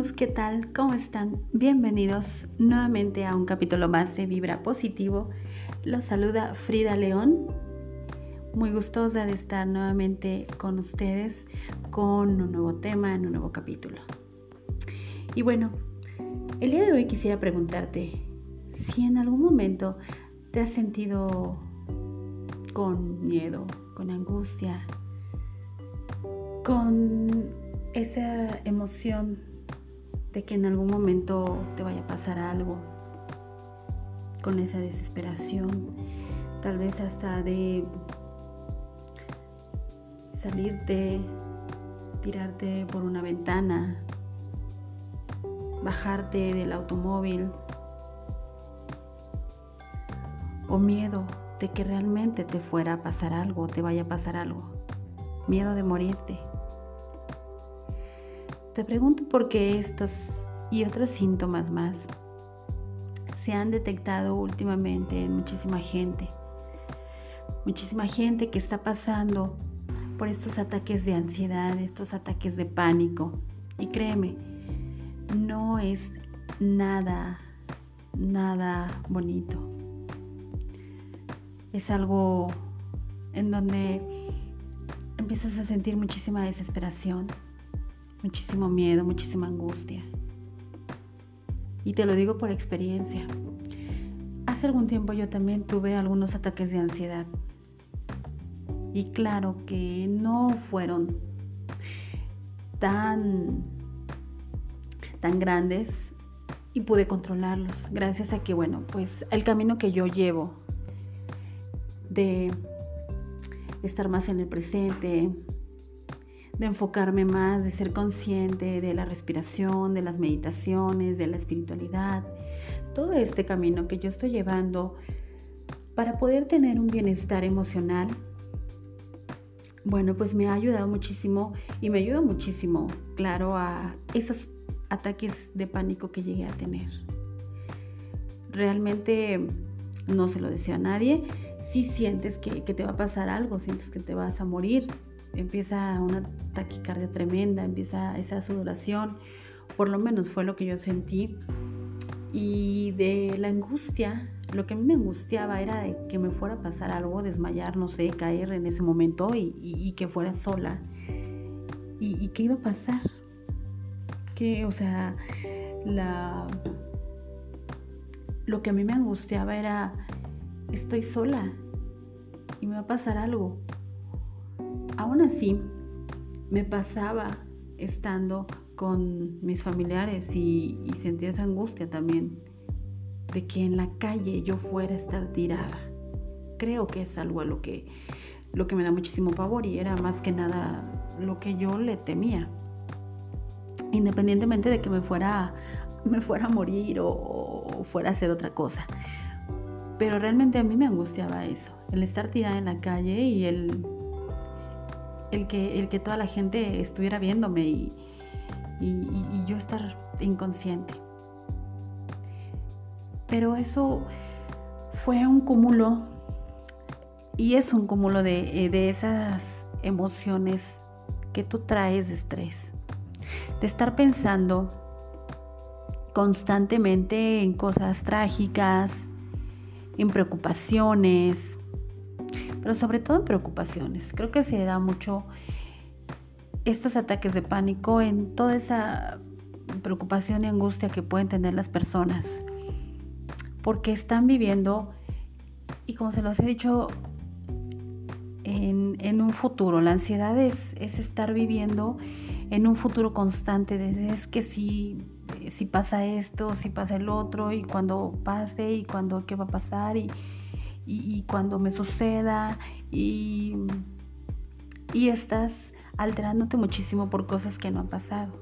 ¿qué tal? ¿Cómo están? Bienvenidos nuevamente a un capítulo más de Vibra Positivo. Los saluda Frida León. Muy gustosa de estar nuevamente con ustedes con un nuevo tema en un nuevo capítulo. Y bueno, el día de hoy quisiera preguntarte si en algún momento te has sentido con miedo, con angustia, con esa emoción de que en algún momento te vaya a pasar algo, con esa desesperación, tal vez hasta de salirte, tirarte por una ventana, bajarte del automóvil o miedo de que realmente te fuera a pasar algo, te vaya a pasar algo, miedo de morirte. Te pregunto por qué estos y otros síntomas más se han detectado últimamente en muchísima gente. Muchísima gente que está pasando por estos ataques de ansiedad, estos ataques de pánico. Y créeme, no es nada, nada bonito. Es algo en donde empiezas a sentir muchísima desesperación, muchísimo miedo, muchísima angustia. Y te lo digo por experiencia. Hace algún tiempo yo también tuve algunos ataques de ansiedad. Y claro que no fueron tan tan grandes y pude controlarlos gracias a que bueno, pues el camino que yo llevo de estar más en el presente, de enfocarme más, de ser consciente de la respiración, de las meditaciones, de la espiritualidad, todo este camino que yo estoy llevando para poder tener un bienestar emocional, bueno, pues me ha ayudado muchísimo y me ayuda muchísimo, claro, a esos ataques de pánico que llegué a tener. Realmente no se lo deseo a nadie. Si sientes que, que te va a pasar algo, sientes que te vas a morir, empieza una taquicardia tremenda, empieza esa sudoración, por lo menos fue lo que yo sentí. Y de la angustia, lo que a mí me angustiaba era que me fuera a pasar algo, desmayar, no sé, caer en ese momento y, que fuera sola. Y, y qué iba a pasar? Que, o sea, la... Lo que a mí me angustiaba era, estoy sola y me va a pasar algo Aún así, me pasaba estando con mis familiares y, sentía esa angustia también de que en la calle yo fuera a estar tirada. Creo que es algo a lo que, lo que me da muchísimo pavor y era más que nada lo que yo le temía. Independientemente de que me fuera, me fuera a morir o, o fuera a hacer otra cosa. Pero realmente a mí me angustiaba eso, el estar tirada en la calle y el el que, el que toda la gente estuviera viéndome y, yo estar inconsciente. Pero eso fue un cúmulo y es un cúmulo de, de, esas emociones que tú traes de estrés, de estar pensando constantemente en cosas trágicas, en preocupaciones, pero sobre todo en preocupaciones. Creo que se da mucho estos ataques de pánico en toda esa preocupación y angustia que pueden tener las personas, porque están viviendo, y como se los he dicho, en, un futuro. La ansiedad es, estar viviendo en un futuro constante, de, es que si, si pasa esto, si pasa el otro, y cuando pase, y cuando qué va a pasar, y, y, cuando me suceda y, y estás alterándote muchísimo por cosas que no han pasado.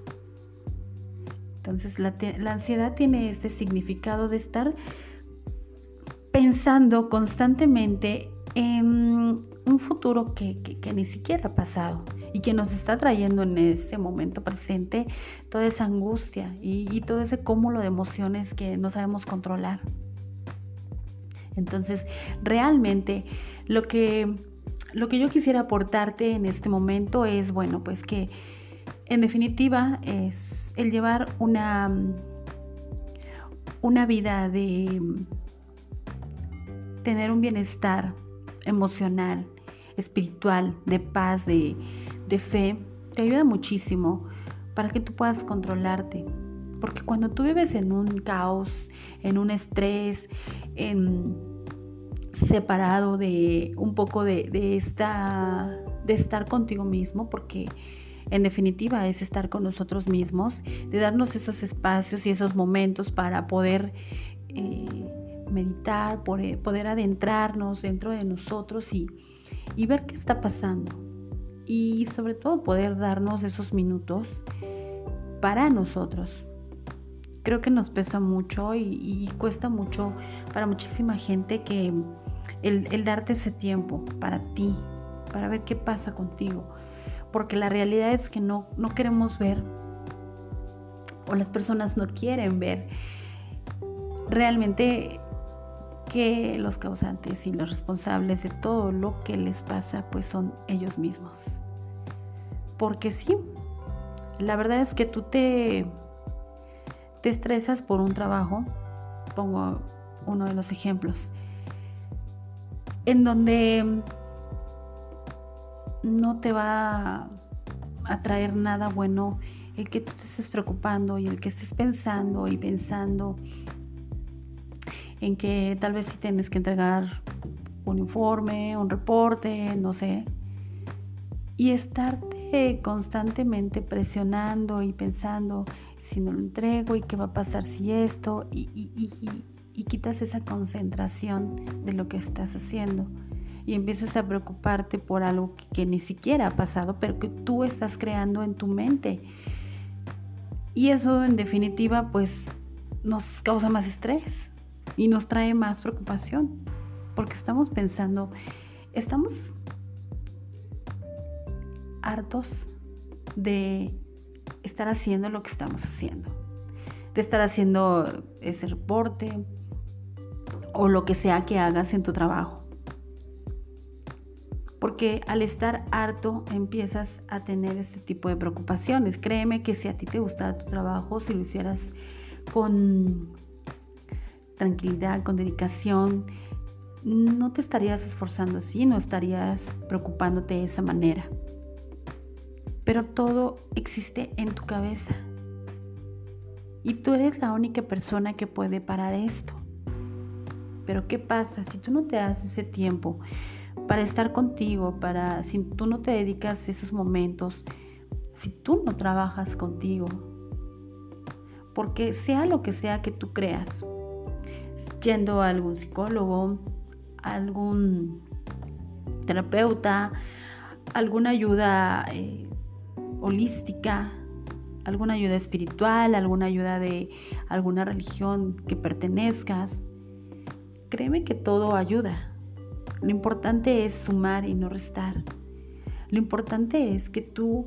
Entonces la, ansiedad tiene este significado de estar pensando constantemente en un futuro que, ni siquiera ha pasado y que nos está trayendo en ese momento presente toda esa angustia y, y todo ese cúmulo de emociones que no sabemos controlar. Entonces, realmente lo que, lo que yo quisiera aportarte en este momento es, bueno, pues que en definitiva es, el llevar una, una vida de tener un bienestar emocional, espiritual, de paz, de, de fe, te ayuda muchísimo para que tú puedas controlarte. Porque cuando tú vives en un caos, en un estrés, en, separado de un poco de, de, esta, de estar contigo mismo, porque en definitiva es estar con nosotros mismos, de darnos esos espacios y esos momentos para poder eh, meditar, poder, poder, adentrarnos dentro de nosotros y, y ver qué está pasando. Y sobre todo poder darnos esos minutos para nosotros. Creo que nos pesa mucho y, cuesta mucho para muchísima gente que el, darte ese tiempo para ti, para ver qué pasa contigo. Porque la realidad es que no, no queremos ver, o las personas no quieren ver realmente que los causantes y los responsables de todo lo que les pasa pues son ellos mismos. Porque sí, la verdad es que tú te, te estresas por un trabajo, pongo uno de los ejemplos, en donde no te va a traer nada bueno el que tú te estés preocupando y el que estés pensando y pensando en que tal vez si tienes que entregar un informe, un reporte, no sé, y estarte constantemente presionando y pensando si no lo entrego y qué va a pasar si esto y, quitas esa concentración de lo que estás haciendo y empiezas a preocuparte por algo que, que, ni siquiera ha pasado, pero que tú estás creando en tu mente. Y eso en definitiva pues nos causa más estrés y nos trae más preocupación, porque estamos pensando, estamos hartos de estar haciendo lo que estamos haciendo, de estar haciendo ese reporte o lo que sea que hagas en tu trabajo. Porque al estar harto empiezas a tener este tipo de preocupaciones. Créeme que si a ti te gustara tu trabajo, si lo hicieras con tranquilidad, con dedicación, no te estarías esforzando así, no estarías preocupándote de esa manera pero todo existe en tu cabeza. Y tú eres la única persona que puede parar esto. Pero ¿qué pasa si tú no te das ese tiempo para estar contigo, para si tú no te dedicas esos momentos, si tú no trabajas contigo? Porque sea lo que sea que tú creas, yendo a algún psicólogo, algún terapeuta, alguna ayuda eh, holística, alguna ayuda espiritual, alguna ayuda de alguna religión que pertenezcas. Créeme que todo ayuda. Lo importante es sumar y no restar. Lo importante es que tú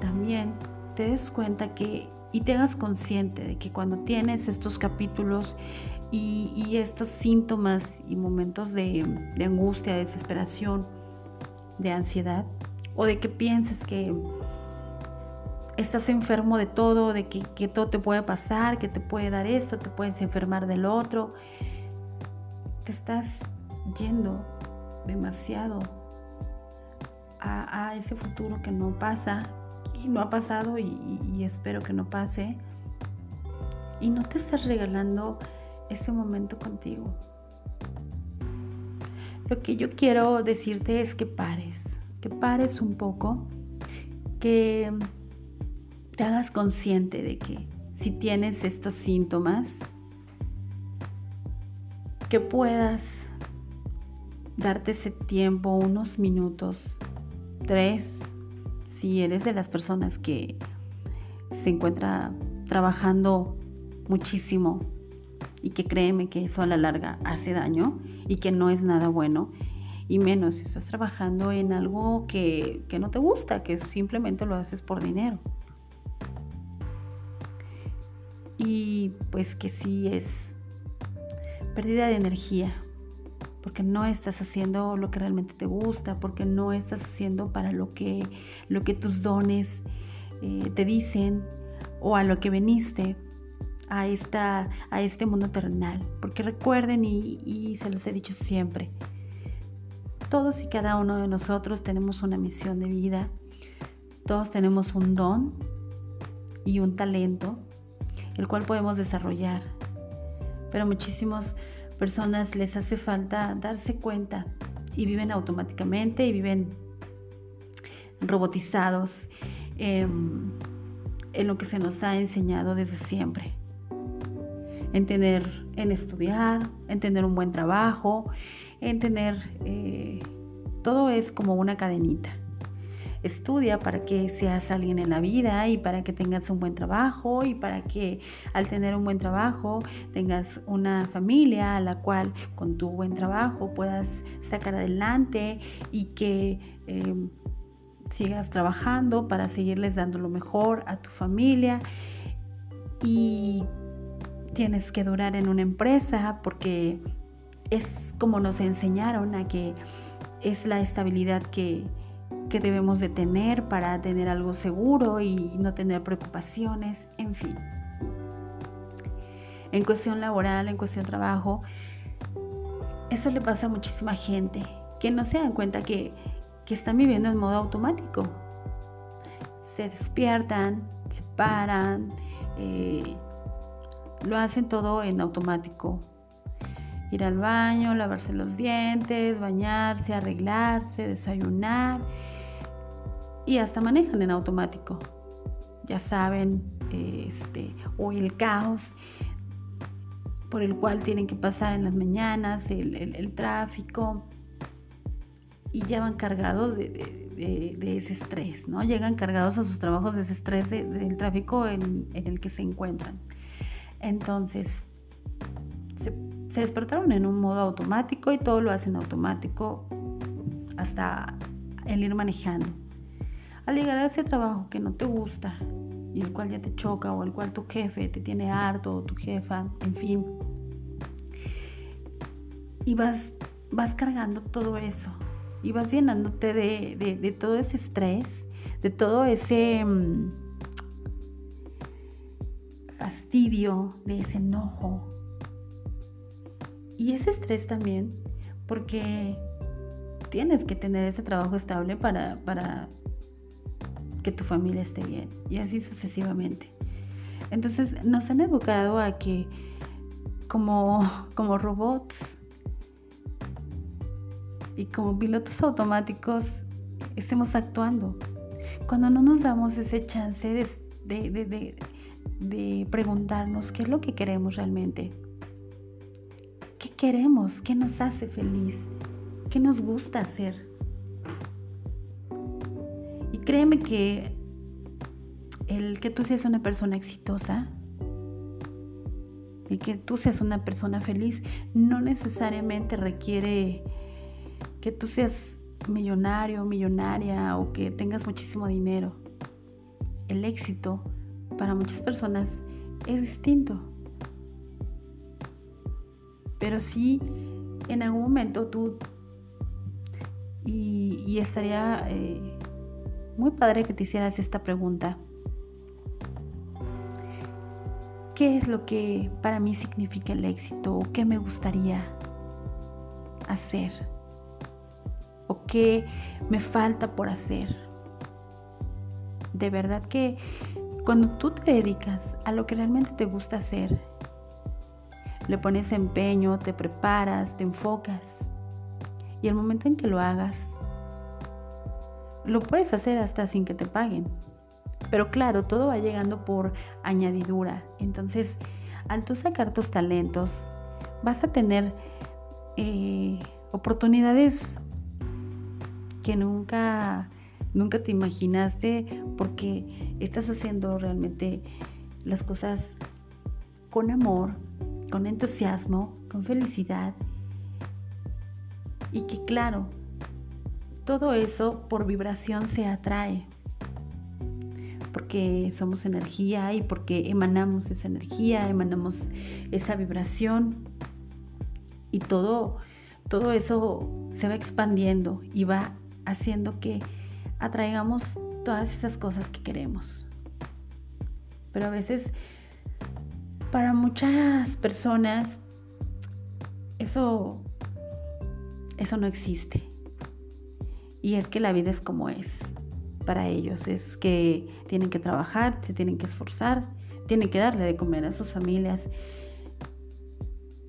también te des cuenta que y te consciente de que cuando tienes estos capítulos y, estos síntomas y momentos de, angustia, de desesperación, de ansiedad, o de que pienses que estás enfermo de todo, de que, todo te puede pasar, que te puede dar esto, te puedes enfermar del otro. Estás yendo demasiado a, ese futuro que no pasa y no ha pasado y, y espero que no pase. Y no te estás regalando este momento contigo. Lo que yo quiero decirte es que pares, que pares un poco, que te hagas consciente de que si tienes estos síntomas, que puedas darte ese tiempo, unos minutos, tres, si eres de las personas que se encuentra trabajando muchísimo y que créeme que eso a la larga hace daño y que no es nada bueno. Y menos si estás trabajando en algo que, que no te gusta, que simplemente lo haces por dinero y pues que sí es pérdida de energía, porque no estás haciendo lo que realmente te gusta, porque no estás haciendo para lo que, lo que tus dones eh, te dicen, o a lo que veniste a, esta, a este mundo terrenal. Porque recuerden, y, y se los he dicho siempre, todos y cada uno de nosotros tenemos una misión de vida, todos tenemos un don y un talento, el cual podemos desarrollar. Pero muchísimas personas les hace falta darse cuenta y viven automáticamente y viven robotizados em, en lo que se nos ha enseñado desde siempre. En tener, en estudiar, en tener un buen trabajo, en tener, eh, todo es como una cadenita. Estudia para que seas alguien en la vida y para que tengas un buen trabajo y para que al tener un buen trabajo tengas una familia a la cual con tu buen trabajo puedas sacar adelante y que em, sigas trabajando para seguirles dando lo mejor a tu familia. Y tienes que durar en una empresa porque es como nos enseñaron a que es la estabilidad que, que debemos de tener para tener algo seguro y no tener preocupaciones, en fin. En cuestión laboral, en cuestión trabajo, eso le pasa a muchísima gente que no se dan cuenta que que están viviendo en modo automático. Se despiertan, se paran, eh, lo hacen todo en automático. Ir al baño, lavarse los dientes, bañarse, arreglarse, desayunar y hasta manejan en automático. Ya saben, este, o el caos por el cual tienen que pasar en las mañanas, el tráfico, y ya van cargados de, ese estrés, ¿no? Llegan cargados a sus trabajos de ese estrés del tráfico en, el que se encuentran. Entonces, se, despertaron en un modo automático y todo lo hacen automático hasta el ir manejando. Al llegar a ese trabajo que no te gusta y el cual ya te choca o el cual tu jefe te tiene harto o tu jefa, en fin, y vas, vas cargando todo eso y vas llenándote de, todo ese estrés, de todo ese mm, fastidio, de ese enojo. Y ese estrés también, porque tienes que tener ese trabajo estable para, para que tu familia esté bien y así sucesivamente. Entonces nos han educado a que como, como robots y como pilotos automáticos estemos actuando. Cuando no nos damos ese chance de, de, preguntarnos qué es lo que queremos realmente. ¿Qué queremos? ¿Qué nos hace feliz? ¿Qué nos gusta hacer? Y créeme que el que tú seas una persona exitosa y que tú seas una persona feliz no necesariamente requiere que tú seas millonario, millonaria o que tengas muchísimo dinero. El éxito para muchas personas es distinto. Pero sí, en algún momento tú, y, estaría eh, muy padre que te hicieras esta pregunta. ¿Qué es lo que para mí significa el éxito o qué me gustaría hacer? o qué me falta por hacer. De verdad que cuando tú te dedicas a lo que realmente te gusta hacer, le pones empeño, te preparas, te enfocas y el momento en que lo hagas, lo puedes hacer hasta sin que te paguen. Pero claro, todo va llegando por añadidura. Entonces, al tú sacar tus talentos, vas a tener eh, oportunidades que nunca, nunca te imaginaste porque estás haciendo realmente las cosas con amor, con entusiasmo, con felicidad. Y que claro, todo eso por vibración se atrae. Porque somos energía y porque emanamos esa energía, emanamos esa vibración. Y todo, todo eso se va expandiendo y va haciendo que atraigamos todas esas cosas que queremos. Pero a veces para muchas personas eso eso no existe. Y es que la vida es como es para ellos, es que tienen que trabajar, se tienen que esforzar, tienen que darle de comer a sus familias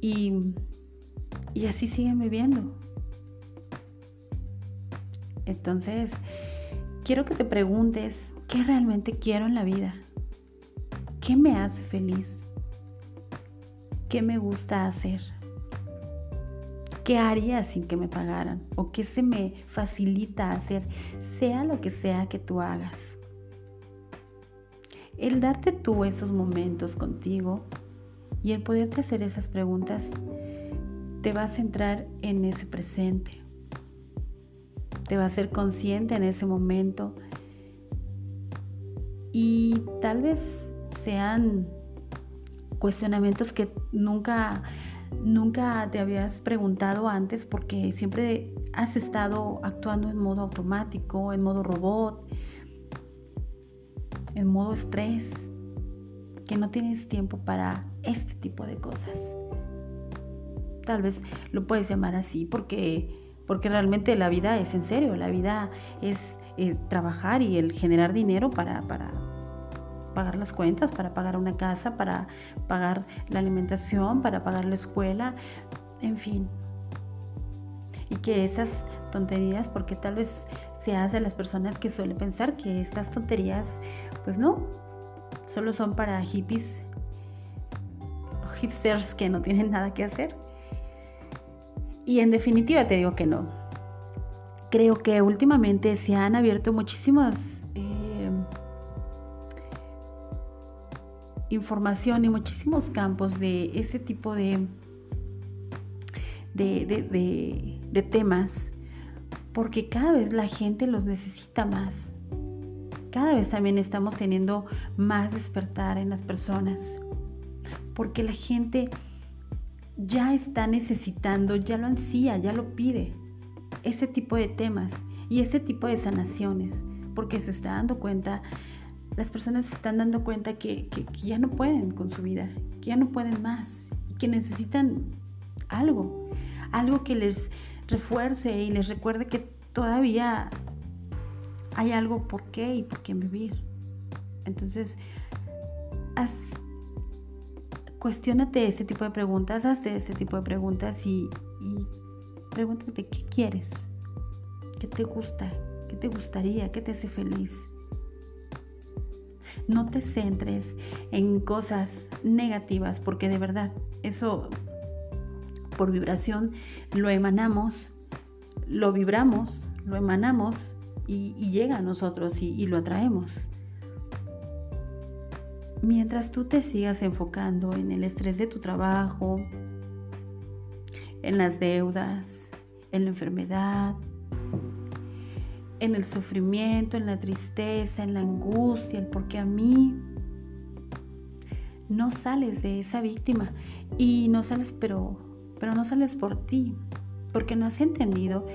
y, y así siguen viviendo. Entonces, quiero que te preguntes, ¿qué realmente quiero en la vida? ¿Qué me hace feliz? ¿Qué me gusta hacer? ¿Qué haría sin que me pagaran? ¿O qué se me facilita hacer? Sea lo que sea que tú hagas. El darte tú esos momentos contigo y el poderte hacer esas preguntas te va a centrar en ese presente. Te va a ser consciente en ese momento. Y tal vez sean cuestionamientos que nunca nunca te habías preguntado antes porque siempre has estado actuando en modo automático, en modo robot, en modo estrés, que no tienes tiempo para este tipo de cosas. Tal vez lo puedes llamar así porque, porque realmente la vida es en serio, la vida es eh, trabajar y el generar dinero para, para pagar las cuentas, para pagar una casa, para pagar la alimentación, para pagar la escuela, en fin. Y que esas tonterías, porque tal vez seas de las personas que suele pensar que estas tonterías, pues no, solo son para hippies hipsters que no tienen nada que hacer. Y en definitiva te digo que no. Creo que últimamente se han abierto muchísimas información y muchísimos campos de ese tipo de, de, de temas, porque cada vez la gente los necesita más. Cada vez también estamos teniendo más despertar en las personas porque la gente ya está necesitando, ya lo ansía, ya lo pide, ese tipo de temas y ese tipo de sanaciones, porque se está dando cuenta, las personas se están dando cuenta que, ya no pueden con su vida, que ya no pueden más, que necesitan algo, algo que les refuerce y les recuerde que todavía hay algo por qué y por qué vivir. Entonces, cuestionate ese tipo de preguntas, hazte ese tipo de preguntas y, y pregúntate qué quieres, qué te gusta, qué te gustaría, qué te hace feliz. No te centres en cosas negativas porque de verdad eso por vibración lo emanamos, lo vibramos, lo emanamos y, llega a nosotros y lo atraemos. Mientras tú te sigas enfocando en el estrés de tu trabajo, en las deudas, en la enfermedad, en el sufrimiento, en la tristeza, en la angustia, el porque a mí. No sales de esa víctima y no sales pero pero no sales por ti, porque no has entendido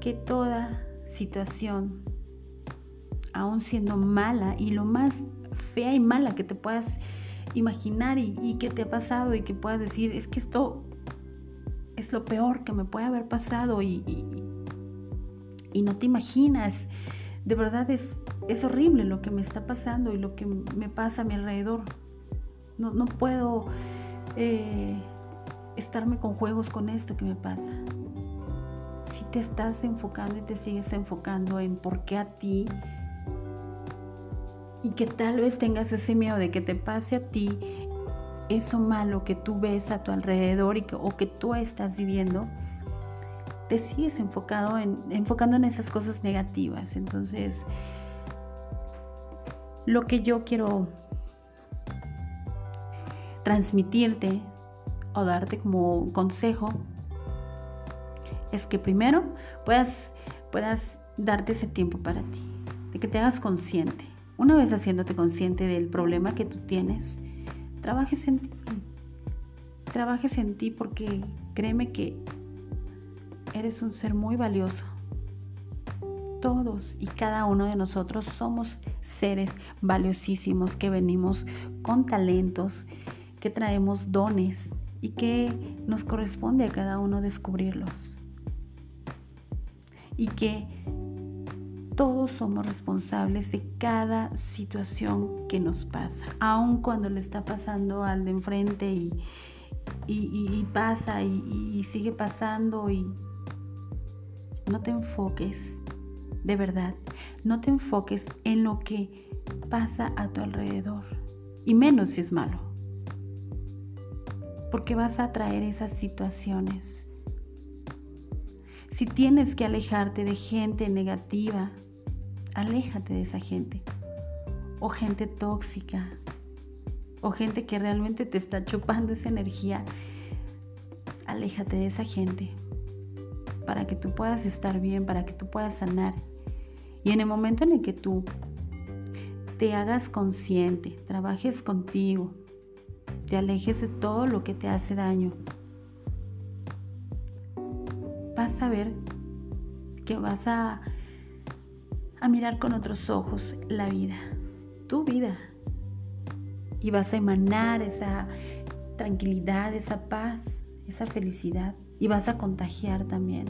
que toda situación aún siendo mala y lo más fea y mala que te puedas imaginar y, que te ha pasado y que puedas decir, es que esto es lo peor que me puede haber pasado y, no te imaginas. De verdad es, es horrible lo que me está pasando y lo que me pasa a mi alrededor. No, no puedo eh, estarme con juegos con esto que me pasa. Si te estás enfocando y te sigues enfocando en por qué a ti, y que tal vez tengas ese miedo de que te pase a ti eso malo que tú ves a tu alrededor y que, o que tú estás viviendo, te sigues enfocado en, enfocando en esas cosas negativas. Entonces, lo que yo quiero transmitirte o darte como consejo es que primero puedas, puedas darte ese tiempo para ti, de que te hagas consciente una vez haciéndote consciente del problema que tú tienes, trabajes en ti. Trabajes en ti porque créeme que eres un ser muy valioso. Todos y cada uno de nosotros somos seres valiosísimos que venimos con talentos, que traemos dones y que nos corresponde a cada uno descubrirlos. Y que todos somos responsables de cada situación que nos pasa, aun cuando le está pasando al de enfrente y, pasa y, sigue pasando y no te enfoques, de verdad, no te enfoques en lo que pasa a tu alrededor y menos si es malo, porque vas a atraer esas situaciones. Si tienes que alejarte de gente negativa, aléjate de esa gente. O gente tóxica. O gente que realmente te está chupando esa energía. Aléjate de esa gente. Para que tú puedas estar bien, para que tú puedas sanar. Y en el momento en el que tú te hagas consciente, trabajes contigo, te alejes de todo lo que te hace daño, vas a ver que vas a a mirar con otros ojos la vida, tu vida. Y vas a emanar esa tranquilidad, esa paz, esa felicidad. Y vas a contagiar también.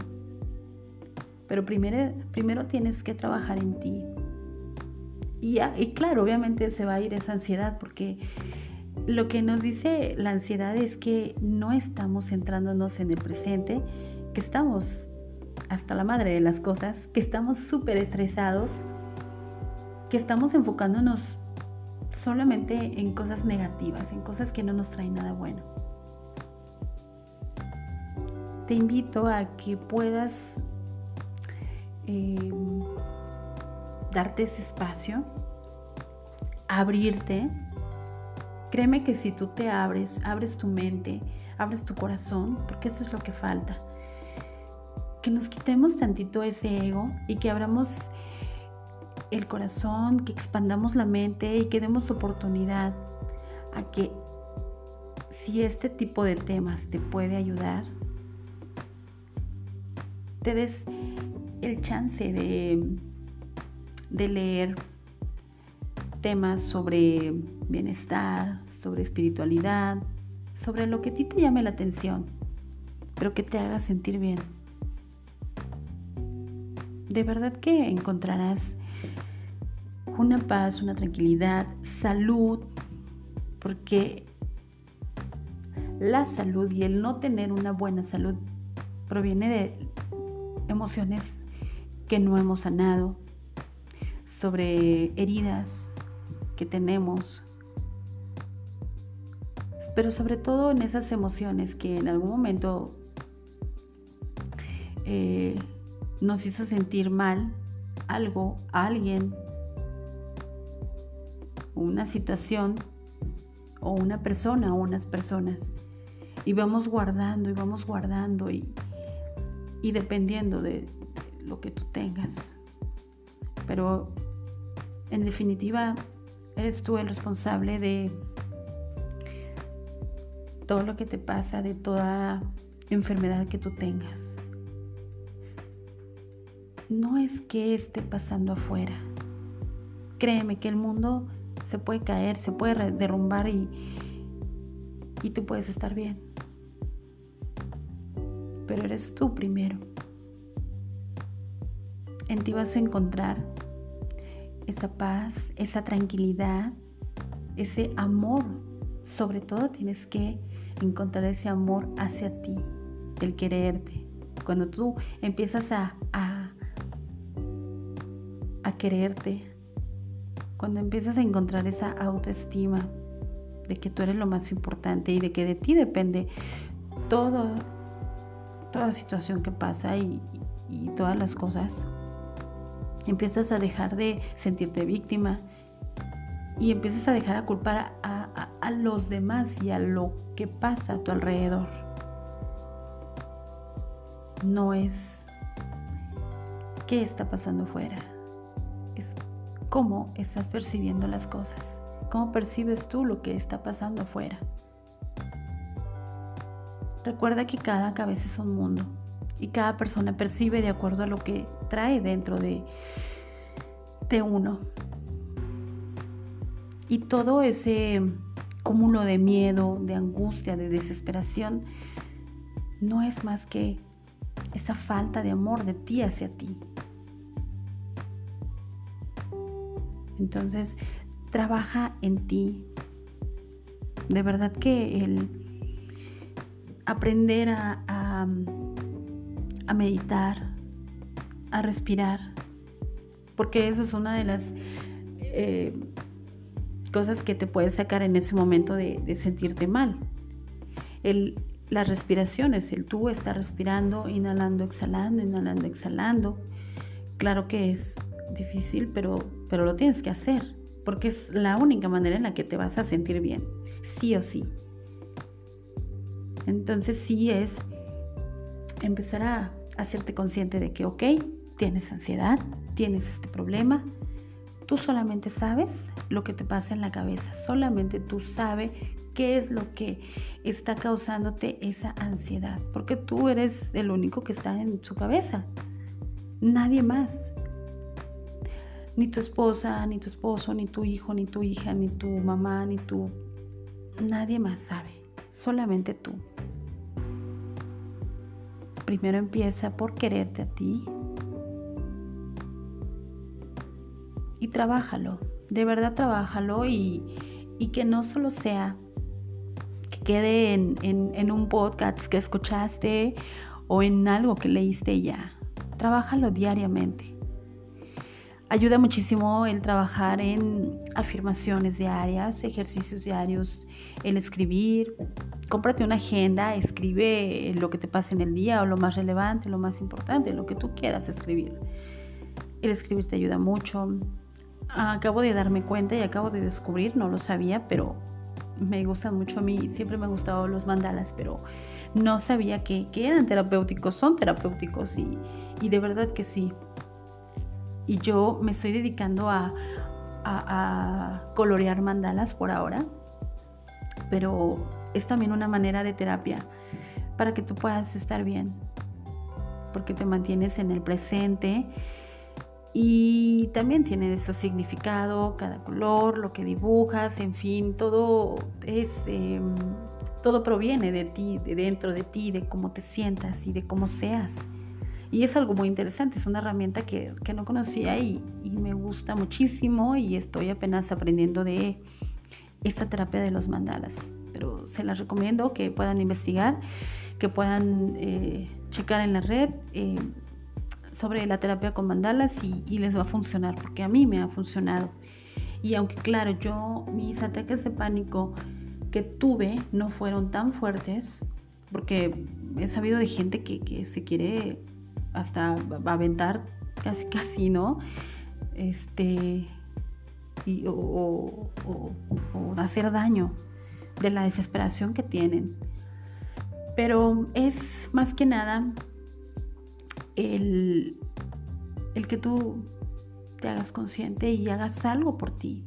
Pero primero, primero tienes que trabajar en ti. Y, y claro, obviamente se va a ir esa ansiedad porque lo que nos dice la ansiedad es que no estamos centrándonos en el presente, que estamos hasta la madre de las cosas, que estamos súper estresados, que estamos enfocándonos solamente en cosas negativas, en cosas que no nos traen nada bueno. Te invito a que puedas eh, darte ese espacio, abrirte. Créeme que si tú te abres, abres tu mente, abres tu corazón, porque eso es lo que falta que nos quitemos tantito ese ego y que abramos el corazón, que expandamos la mente y que demos oportunidad a que si este tipo de temas te puede ayudar, te des el chance de, de leer temas sobre bienestar, sobre espiritualidad, sobre lo que a ti te llame la atención, pero que te haga sentir bien. De verdad que encontrarás una paz, una tranquilidad, salud, porque la salud y el no tener una buena salud proviene de emociones que no hemos sanado, sobre heridas que tenemos, pero sobre todo en esas emociones que en algún momento eh, nos hizo sentir mal algo, alguien, una situación o una persona o unas personas. Y vamos guardando y vamos guardando y, y dependiendo de lo que tú tengas. Pero en definitiva, eres tú el responsable de todo lo que te pasa, de toda enfermedad que tú tengas no es que esté pasando afuera. Créeme que el mundo se puede caer, se puede derrumbar y, y tú puedes estar bien. Pero eres tú primero. En ti vas a encontrar esa paz, esa tranquilidad, ese amor. Sobre todo tienes que encontrar ese amor hacia ti, el quererte. Cuando tú empiezas a, a a quererte, cuando empiezas a encontrar esa autoestima de que tú eres lo más importante y de que de ti depende todo, toda situación que pasa y, todas las cosas, empiezas a dejar de sentirte víctima y empiezas a dejar a culpar a, los demás y a lo que pasa a tu alrededor. No es qué está pasando fuera cómo estás percibiendo las cosas, cómo percibes tú lo que está pasando afuera. Recuerda que cada cabeza es un mundo y cada persona percibe de acuerdo a lo que trae dentro de, de uno. Y todo ese cúmulo de miedo, de angustia, de desesperación, no es más que esa falta de amor de ti hacia ti. Entonces, trabaja en ti. De verdad que el aprender a, a, meditar, a respirar, porque eso es una de las eh, cosas que te puede sacar en ese momento de, sentirte mal. El, las respiraciones, el tú está respirando, inhalando, exhalando, inhalando, exhalando. Claro que es difícil, pero, pero lo tienes que hacer, porque es la única manera en la que te vas a sentir bien, sí o sí. Entonces sí es empezar a hacerte consciente de que, ok, tienes ansiedad, tienes este problema, Tú solamente sabes lo que te pasa en la cabeza, solamente tú sabes qué es lo que está causándote esa ansiedad, porque tú eres el único que está en su cabeza, nadie más. Ni tu esposa, ni tu esposo, ni tu hijo, ni tu hija, ni tu mamá, ni tú. Nadie más sabe, solamente tú. Primero empieza por quererte a ti, y trabájalo, de verdad trabájalo y, que no solo sea que quede en, un podcast que escuchaste o en algo que leíste ya, trabájalo diariamente. Ayuda muchísimo el trabajar en afirmaciones diarias, ejercicios diarios, el escribir. Cómprate una agenda, escribe lo que te pasa en el día o lo más relevante, lo más importante, lo que tú quieras escribir. El escribir te ayuda mucho acabo de darme cuenta y acabo de descubrir, no lo sabía, pero me gustan mucho a mí, siempre me han gustado los mandalas, pero no sabía que, eran terapéuticos, son terapéuticos y, de verdad que sí. Y yo me estoy dedicando a, a colorear mandalas por ahora, pero es también una manera de terapia para que tú puedas estar bien, porque te mantienes en el presente y también tiene su significado, cada color, lo que dibujas, en fin, todo es, em, todo proviene de ti, de dentro de ti, de cómo te sientas y de cómo seas. Y es algo muy interesante, es una herramienta que, no conocía y, me gusta muchísimo y estoy apenas aprendiendo de esta terapia de los mandalas. Pero se las recomiendo que puedan investigar, que puedan eh, checar en la red. Eh, sobre la terapia con mandalas y, les va a funcionar, porque a mí me ha funcionado. Y aunque claro, yo mis ataques de pánico que tuve no fueron tan fuertes, porque he sabido de gente que, se quiere hasta aventar casi casi, ¿no? Este, y, o, o hacer daño de la desesperación que tienen. Pero es más que nada el, que tú te hagas consciente y hagas algo por ti.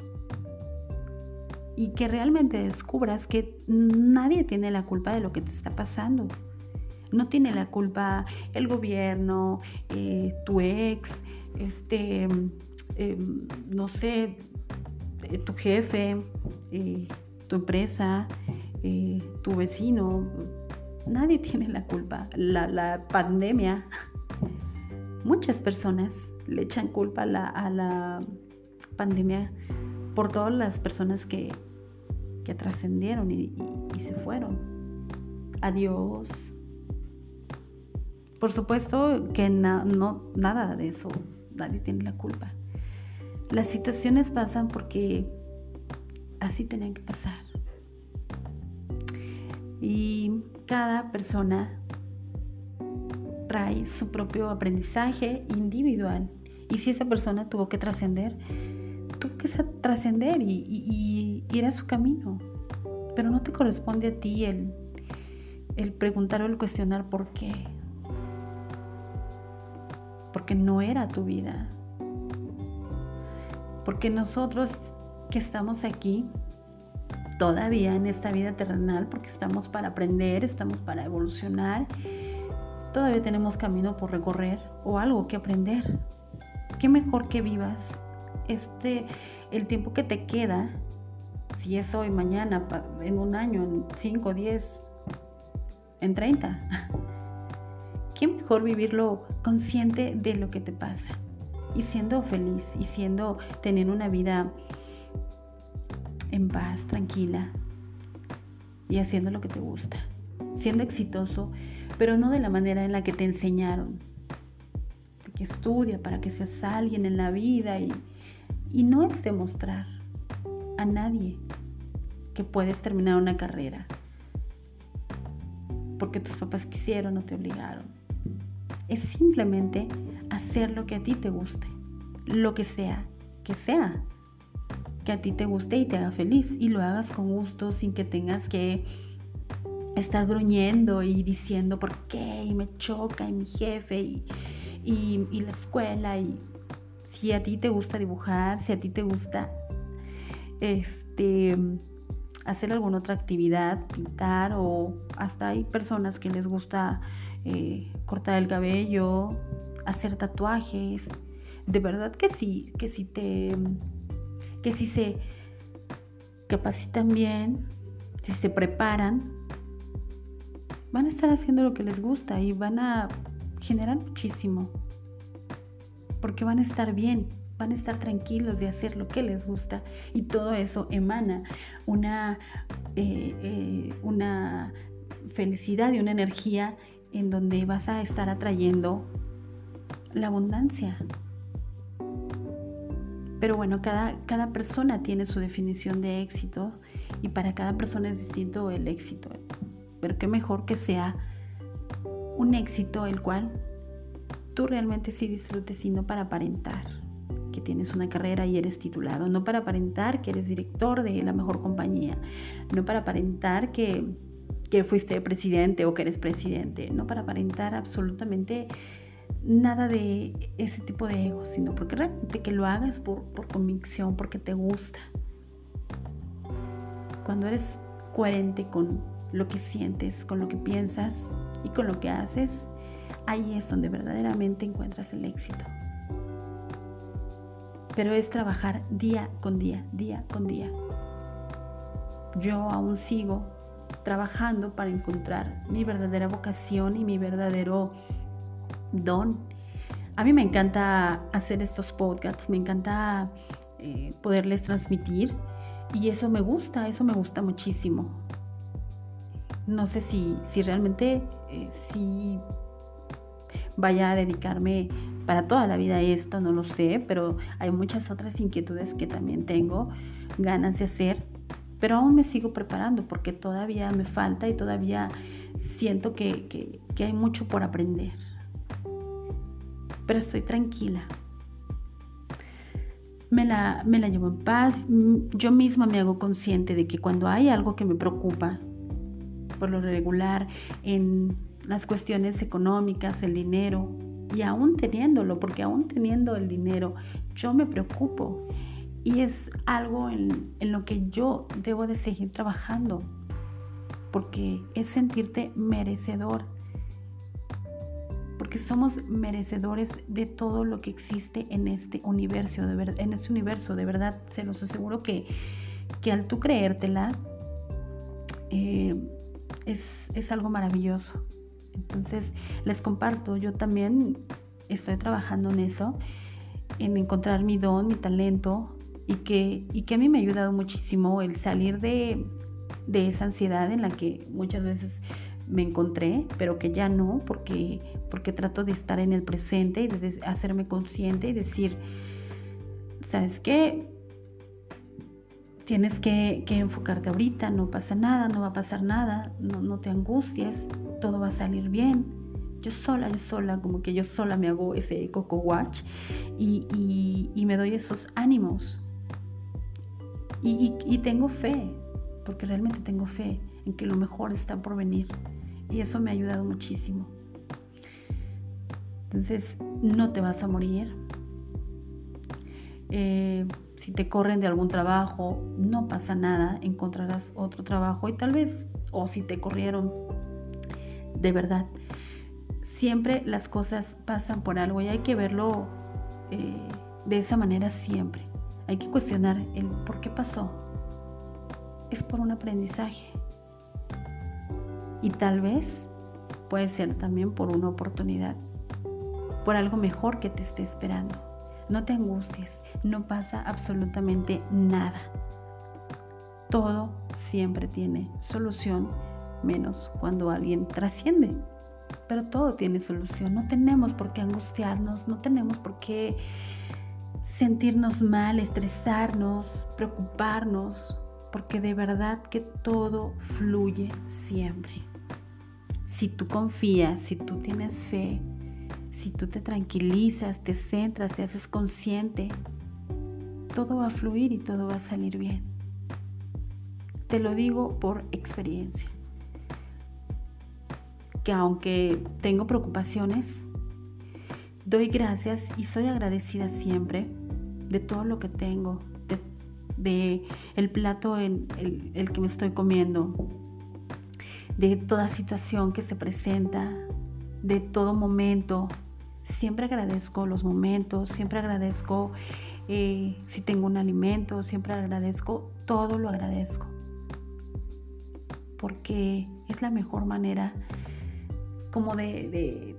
Y que realmente descubras que nadie tiene la culpa de lo que te está pasando. No tiene la culpa el gobierno, eh, tu ex, este, em, no sé, eh, tu jefe, eh, tu empresa, tu vecino. Nadie tiene la culpa. La, la pandemia Muchas personas le echan culpa a la, pandemia por todas las personas que, trascendieron y, se fueron. Adiós. Por supuesto que no, nada de eso, nadie tiene la culpa. Las situaciones pasan porque así tenían que pasar. Y cada persona trae su propio aprendizaje individual. Y si esa persona tuvo que trascender, tuvo que trascender y, ir a su camino. Pero no te corresponde a ti el, el preguntar o el cuestionar por qué. Porque no era tu vida. Porque nosotros que estamos aquí, todavía en esta vida terrenal, porque estamos para aprender, estamos para evolucionar todavía tenemos camino por recorrer o algo que aprender. Qué mejor que vivas este el tiempo que te queda, si es hoy, mañana, en un año, en 5, 10, en 30. Qué mejor vivirlo consciente de lo que te pasa y siendo feliz y siendo teniendo una vida en paz, tranquila y haciendo lo que te gusta, siendo exitoso, pero no de la manera en la que te enseñaron, que estudia para que seas alguien en la vida y, y no es demostrar a nadie que puedes terminar una carrera porque tus papás quisieron o te obligaron. Es simplemente hacer lo que a ti te guste, lo que sea, que sea, que a ti te guste y te haga feliz y lo hagas con gusto sin que tengas que estar gruñendo y diciendo por qué y me choca y mi jefe y, y, la escuela y si a ti te gusta dibujar, si a ti te gusta este hacer alguna otra actividad, pintar o hasta hay personas que les gusta eh, cortar el cabello, hacer tatuajes. De verdad que sí, que si te, que si se capacitan bien, si se preparan, van a estar haciendo lo que les gusta y van a generar muchísimo. Porque van a estar bien, van a estar tranquilos de hacer lo que les gusta y todo eso emana una, eh, eh, una felicidad y una energía en donde vas a estar atrayendo la abundancia. Pero bueno, cada, cada persona tiene su definición de éxito y para cada persona es distinto el éxito. Pero qué mejor que sea un éxito el cual tú realmente sí disfrutes y no para aparentar que tienes una carrera y eres titulado, no para aparentar que eres director de la mejor compañía, no para aparentar que, que fuiste presidente o que eres presidente, no para aparentar absolutamente nada de ese tipo de ego, sino porque realmente que lo hagas por, por convicción, porque te gusta. Cuando eres coherente con lo que sientes, con lo que piensas y con lo que haces, ahí es donde verdaderamente encuentras el éxito pero es trabajar día con día, día con día. Yo aún sigo trabajando para encontrar mi verdadera vocación y mi verdadero don. A mí me encanta hacer estos podcasts, me encanta eh, poderles transmitir y eso me gusta, eso me gusta muchísimo. No sé si, si realmente eh, si vaya a dedicarme para toda la vida esto, no lo sé, pero hay muchas otras inquietudes que también tengo ganas de hacer, pero aún me sigo preparando porque todavía me falta y todavía siento que, hay mucho por aprender. Pero estoy tranquila. Me la, me la llevo en paz. Yo misma me hago consciente de que cuando hay algo que me preocupa, por lo regular, en las cuestiones económicas, el dinero, y aún teniéndolo, porque aún teniendo el dinero, yo me preocupo. Y es algo en, lo que yo debo de seguir trabajando, porque es sentirte merecedor, porque somos merecedores de todo lo que existe en este universo, de en este universo, de verdad, se los aseguro que, que al tú creértela, eh, es, es algo maravilloso. Entonces, les comparto, yo también estoy trabajando en eso, en encontrar mi don, mi talento, y que, y que a mí me ha ayudado muchísimo el salir de, de esa ansiedad en la que muchas veces me encontré, pero que ya no, porque, porque trato de estar en el presente y de hacerme consciente y decir, ¿sabes qué? Tienes que, enfocarte ahorita, no pasa nada, no va a pasar nada, no, no te angusties, todo va a salir bien. Yo sola, yo sola, como que yo sola me hago ese coco watch y, me doy esos ánimos. Y, tengo fe, porque realmente tengo fe en que lo mejor está por venir. Y eso me ha ayudado muchísimo. Entonces, no te vas a morir. Eh, si te corren de algún trabajo, no pasa nada, encontrarás otro trabajo y tal vez, o si te corrieron, de verdad, siempre las cosas pasan por algo y hay que verlo eh, de esa manera siempre. Hay que cuestionar el por qué pasó. Es por un aprendizaje. Y tal vez puede ser también por una oportunidad, por algo mejor que te esté esperando. No te angusties, no pasa absolutamente nada. Todo siempre tiene solución, menos cuando alguien trasciende. Pero todo tiene solución, no tenemos por qué angustiarnos, no tenemos por qué sentirnos mal, estresarnos, preocuparnos, porque de verdad que todo fluye siempre. Si tú confías, si tú tienes fe, si tú te tranquilizas, te centras, te haces consciente, todo va a fluir y todo va a salir bien. Te lo digo por experiencia. Que aunque tengo preocupaciones, doy gracias y soy agradecida siempre de todo lo que tengo, de, el plato en el, el que me estoy comiendo, de toda situación que se presenta, de todo momento. Siempre agradezco los momentos, siempre agradezco eh, si tengo un alimento, siempre agradezco, todo lo agradezco. Porque es la mejor manera como de,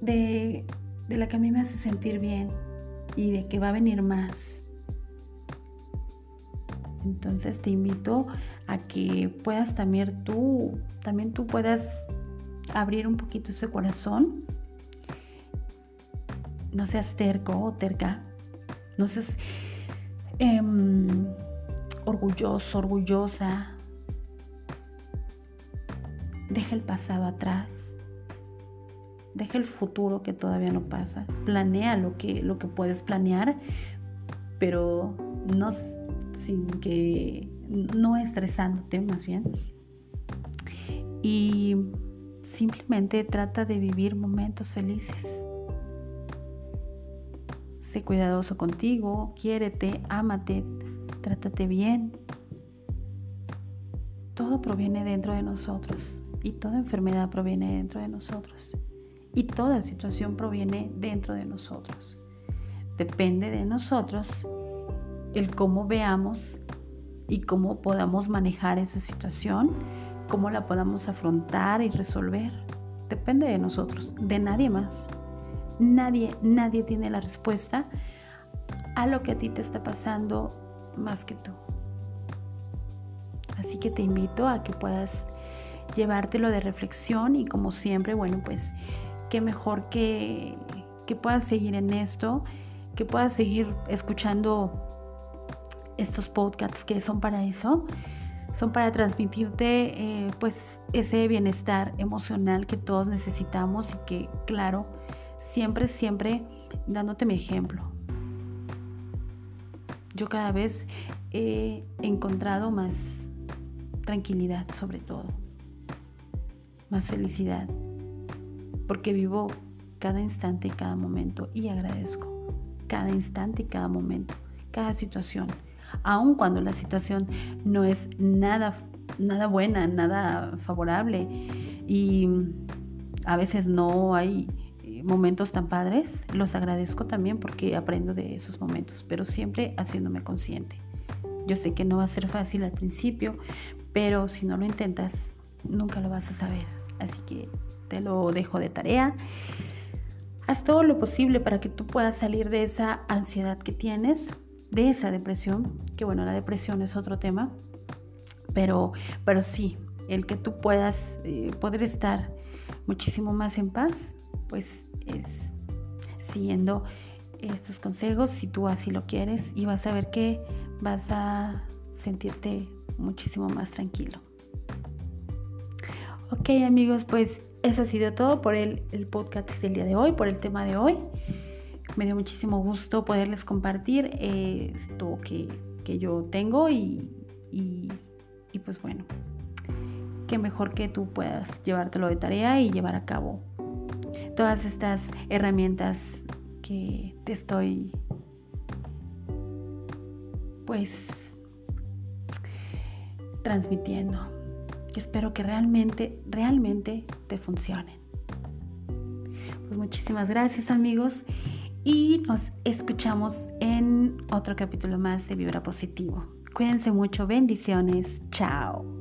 de, de la que a mí me hace sentir bien y de que va a venir más. Entonces te invito a que puedas también tú, también tú puedas abrir un poquito ese corazón. No seas terco o terca. No seas em, orgulloso, orgullosa. Deja el pasado atrás. Deja el futuro que todavía no pasa. Planea lo que, lo que puedes planear, pero no sin que no estresándote más bien. Y simplemente trata de vivir momentos felices. Sé cuidadoso contigo, quiérete, ámate, trátate bien. Todo proviene dentro de nosotros y toda enfermedad proviene dentro de nosotros y toda situación proviene dentro de nosotros. Depende de nosotros el cómo veamos y cómo podamos manejar esa situación, cómo la podamos afrontar y resolver. Depende de nosotros, de nadie más. Nadie, nadie tiene la respuesta a lo que a ti te está pasando más que tú. Así que te invito a que puedas llevártelo de reflexión y como siempre, bueno, pues qué mejor que, que puedas seguir en esto, que puedas seguir escuchando estos podcasts que son para eso, son para transmitirte eh, pues ese bienestar emocional que todos necesitamos y que claro, siempre, siempre dándote mi ejemplo. Yo cada vez he encontrado más tranquilidad sobre todo, más felicidad, porque vivo cada instante y cada momento y agradezco cada instante y cada momento, cada situación aun cuando la situación no es nada, nada buena, nada favorable y a veces no hay momentos tan padres, los agradezco también porque aprendo de esos momentos, pero siempre haciéndome consciente. Yo sé que no va a ser fácil al principio, pero si no lo intentas, nunca lo vas a saber. Así que te lo dejo de tarea. Haz todo lo posible para que tú puedas salir de esa ansiedad que tienes, de esa depresión, que bueno, la depresión es otro tema, pero, pero sí, el que tú puedas eh, poder estar muchísimo más en paz, pues es siguiendo estos consejos, si tú así lo quieres, y vas a ver que vas a sentirte muchísimo más tranquilo. Ok amigos, pues eso ha sido todo por el, el podcast del día de hoy, por el tema de hoy. Me dio muchísimo gusto poderles compartir esto que, yo tengo y, y, pues bueno, qué mejor que tú puedas llevártelo de tarea y llevar a cabo todas estas herramientas que te estoy pues transmitiendo. Y espero que realmente, realmente te funcionen. muchísimas gracias amigos y nos escuchamos en otro capítulo más de Vibra Positivo. Cuídense mucho, bendiciones, chao.